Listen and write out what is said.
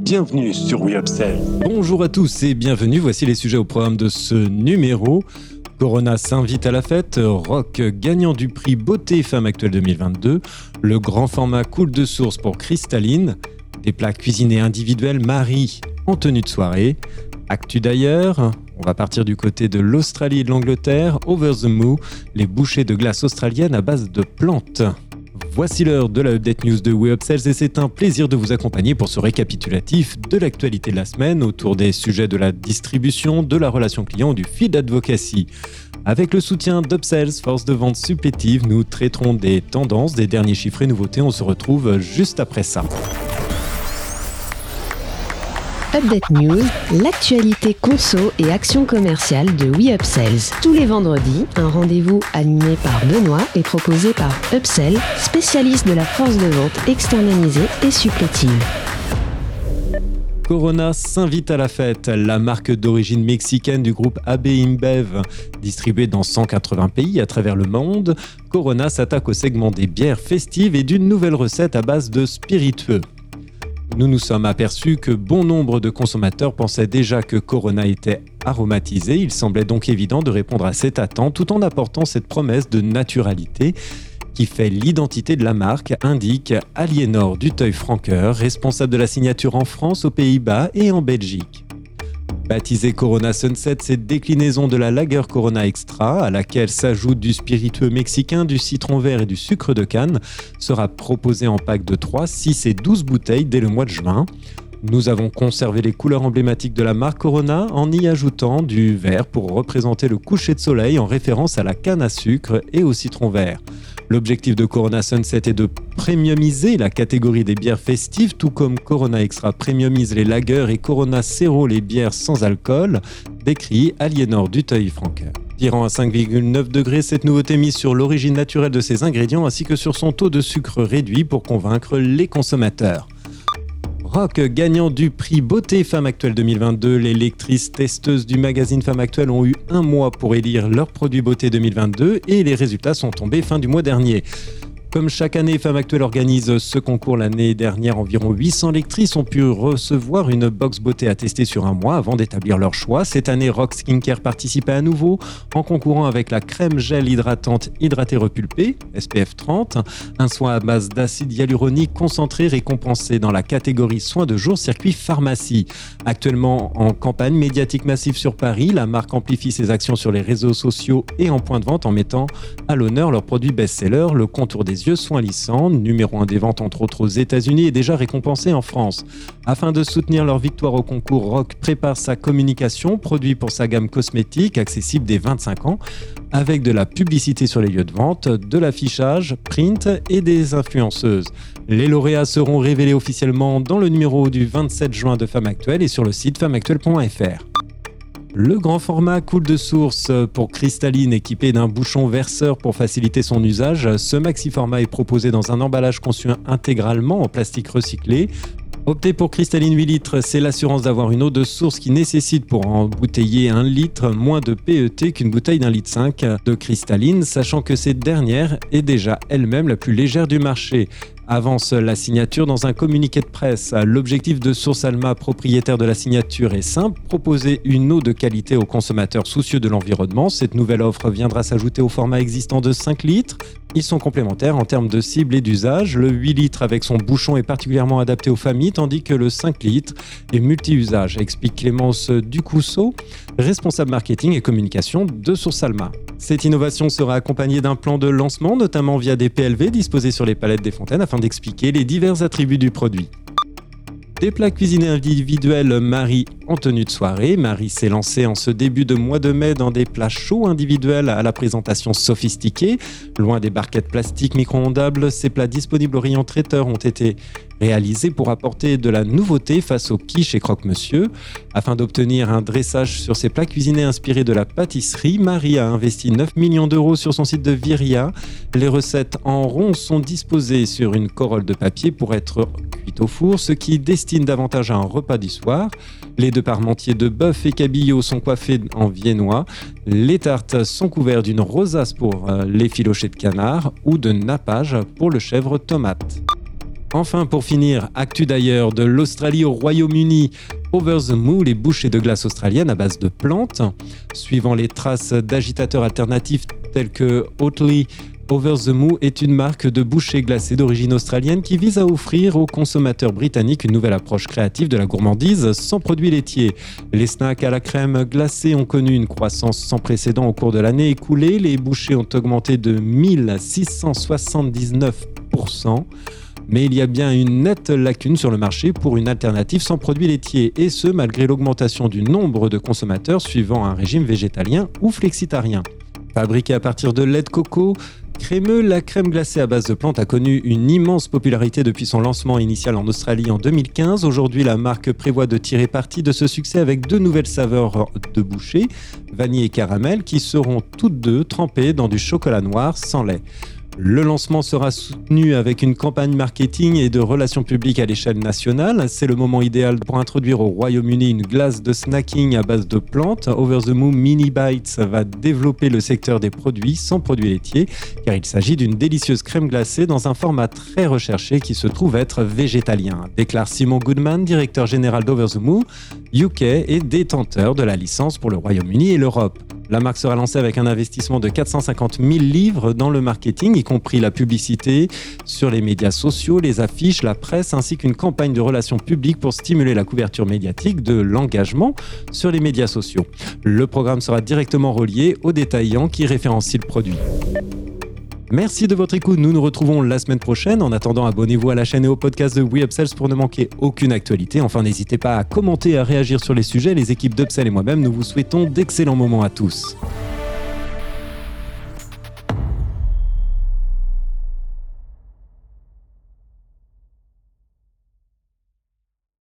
Bienvenue sur We Bonjour à tous et bienvenue. Voici les sujets au programme de ce numéro. Corona s'invite à la fête, Rock gagnant du prix Beauté Femme Actuelle 2022, le grand format coule de source pour Cristalline, des plats cuisinés individuels Marie en tenue de soirée, Actu d'ailleurs, on va partir du côté de l'Australie et de l'Angleterre, Over the Moo, les bouchées de glace australiennes à base de plantes. Voici l'heure de la Update News de We et c'est un plaisir de vous accompagner pour ce récapitulatif de l'actualité de la semaine autour des sujets de la distribution, de la relation client, du feed advocacy. Avec le soutien d'Upsells, force de vente supplétive, nous traiterons des tendances, des derniers chiffres et nouveautés. On se retrouve juste après ça. Update News, l'actualité conso et action commerciale de WeUpsells. Tous les vendredis, un rendez-vous animé par Benoît et proposé par Upsell, spécialiste de la force de vente externalisée et supplétive. Corona s'invite à la fête. La marque d'origine mexicaine du groupe AB InBev, distribuée dans 180 pays à travers le monde, Corona s'attaque au segment des bières festives et d'une nouvelle recette à base de spiritueux. Nous nous sommes aperçus que bon nombre de consommateurs pensaient déjà que Corona était aromatisé. Il semblait donc évident de répondre à cette attente tout en apportant cette promesse de naturalité qui fait l'identité de la marque, indique Aliénor Duteuil-Franqueur, responsable de la signature en France, aux Pays-Bas et en Belgique. Baptisée Corona Sunset, cette déclinaison de la Lager Corona Extra, à laquelle s'ajoute du spiritueux mexicain, du citron vert et du sucre de canne, sera proposée en pack de 3, 6 et 12 bouteilles dès le mois de juin. Nous avons conservé les couleurs emblématiques de la marque Corona en y ajoutant du vert pour représenter le coucher de soleil en référence à la canne à sucre et au citron vert. L'objectif de Corona Sunset est de premiumiser la catégorie des bières festives, tout comme Corona Extra premiumise les lagers et Corona Zero les bières sans alcool, décrit Aliénor Duteuil-Franqueur. Tirant à 5,9 degrés, cette nouveauté mise sur l'origine naturelle de ses ingrédients ainsi que sur son taux de sucre réduit pour convaincre les consommateurs. Rock, gagnant du prix Beauté Femme Actuelle 2022, les lectrices testeuses du magazine Femme Actuelle ont eu un mois pour élire leur produit beauté 2022 et les résultats sont tombés fin du mois dernier. Comme chaque année, Femme Actuelle organise ce concours l'année dernière. Environ 800 lectrices ont pu recevoir une box beauté à tester sur un mois avant d'établir leur choix. Cette année, Rock Skincare participait à nouveau en concourant avec la crème gel hydratante hydratée repulpée, SPF 30, un soin à base d'acide hyaluronique concentré récompensé dans la catégorie soins de jour circuit pharmacie. Actuellement en campagne médiatique massive sur Paris, la marque amplifie ses actions sur les réseaux sociaux et en point de vente en mettant à l'honneur leurs produits best-seller, le contour des yeux soins numéro 1 des ventes entre autres aux États-Unis et déjà récompensé en France. Afin de soutenir leur victoire au concours, Rock prépare sa communication, produit pour sa gamme cosmétique accessible dès 25 ans, avec de la publicité sur les lieux de vente, de l'affichage, print et des influenceuses. Les lauréats seront révélés officiellement dans le numéro du 27 juin de Femmes Actuelles et sur le site femmeactuelle.fr. Le grand format coule de source pour cristalline équipé d'un bouchon verseur pour faciliter son usage. Ce maxi format est proposé dans un emballage conçu intégralement en plastique recyclé. Opter pour cristalline 8 litres, c'est l'assurance d'avoir une eau de source qui nécessite pour embouteiller un litre moins de PET qu'une bouteille d'un litre 5 de cristalline, sachant que cette dernière est déjà elle-même la plus légère du marché avance la signature dans un communiqué de presse. L'objectif de Source Alma, propriétaire de la signature, est simple proposer une eau de qualité aux consommateurs soucieux de l'environnement. Cette nouvelle offre viendra s'ajouter au format existant de 5 litres. Ils sont complémentaires en termes de cible et d'usage. Le 8 litres avec son bouchon est particulièrement adapté aux familles, tandis que le 5 litres est multi-usage, explique Clémence Ducousseau, responsable marketing et communication de Source Alma. Cette innovation sera accompagnée d'un plan de lancement, notamment via des PLV disposés sur les palettes des fontaines afin d'expliquer les divers attributs du produit. Des plats cuisinés individuels Marie en tenue de soirée. Marie s'est lancée en ce début de mois de mai dans des plats chauds individuels à la présentation sophistiquée. Loin des barquettes plastiques micro-ondables, ces plats disponibles au rayon traiteur ont été réalisés pour apporter de la nouveauté face aux quiches et croque-monsieur. Afin d'obtenir un dressage sur ces plats cuisinés inspirés de la pâtisserie, Marie a investi 9 millions d'euros sur son site de Viria. Les recettes en rond sont disposées sur une corolle de papier pour être cuites au four, ce qui destine davantage à un repas du soir. Les deux parmentiers de bœuf et cabillaud sont coiffés en viennois. Les tartes sont couvertes d'une rosace pour euh, les filochés de canard ou de nappage pour le chèvre tomate. Enfin, pour finir, actu d'ailleurs de l'Australie au Royaume-Uni. Over the Moo, les bouchées de glace australiennes à base de plantes. Suivant les traces d'agitateurs alternatifs tels que Oatly, Over the Moo est une marque de bouchées glacées d'origine australienne qui vise à offrir aux consommateurs britanniques une nouvelle approche créative de la gourmandise sans produits laitiers. Les snacks à la crème glacée ont connu une croissance sans précédent au cours de l'année écoulée. Les bouchées ont augmenté de 1679%. Mais il y a bien une nette lacune sur le marché pour une alternative sans produits laitiers, et ce malgré l'augmentation du nombre de consommateurs suivant un régime végétalien ou flexitarien. Fabriquée à partir de lait de coco, crémeux, la crème glacée à base de plantes a connu une immense popularité depuis son lancement initial en Australie en 2015. Aujourd'hui, la marque prévoit de tirer parti de ce succès avec deux nouvelles saveurs de boucher, vanille et caramel, qui seront toutes deux trempées dans du chocolat noir sans lait. Le lancement sera soutenu avec une campagne marketing et de relations publiques à l'échelle nationale. C'est le moment idéal pour introduire au Royaume-Uni une glace de snacking à base de plantes. Over the Moon Mini Bites va développer le secteur des produits sans produits laitiers car il s'agit d'une délicieuse crème glacée dans un format très recherché qui se trouve être végétalien, déclare Simon Goodman, directeur général d'Over the Moon UK et détenteur de la licence pour le Royaume-Uni et l'Europe. La marque sera lancée avec un investissement de 450 000 livres dans le marketing, y compris la publicité sur les médias sociaux, les affiches, la presse, ainsi qu'une campagne de relations publiques pour stimuler la couverture médiatique de l'engagement sur les médias sociaux. Le programme sera directement relié aux détaillants qui référencient le produit. Merci de votre écoute. Nous nous retrouvons la semaine prochaine. En attendant, abonnez-vous à la chaîne et au podcast de WeUpsells pour ne manquer aucune actualité. Enfin, n'hésitez pas à commenter et à réagir sur les sujets. Les équipes d'Upsell et moi-même, nous vous souhaitons d'excellents moments à tous.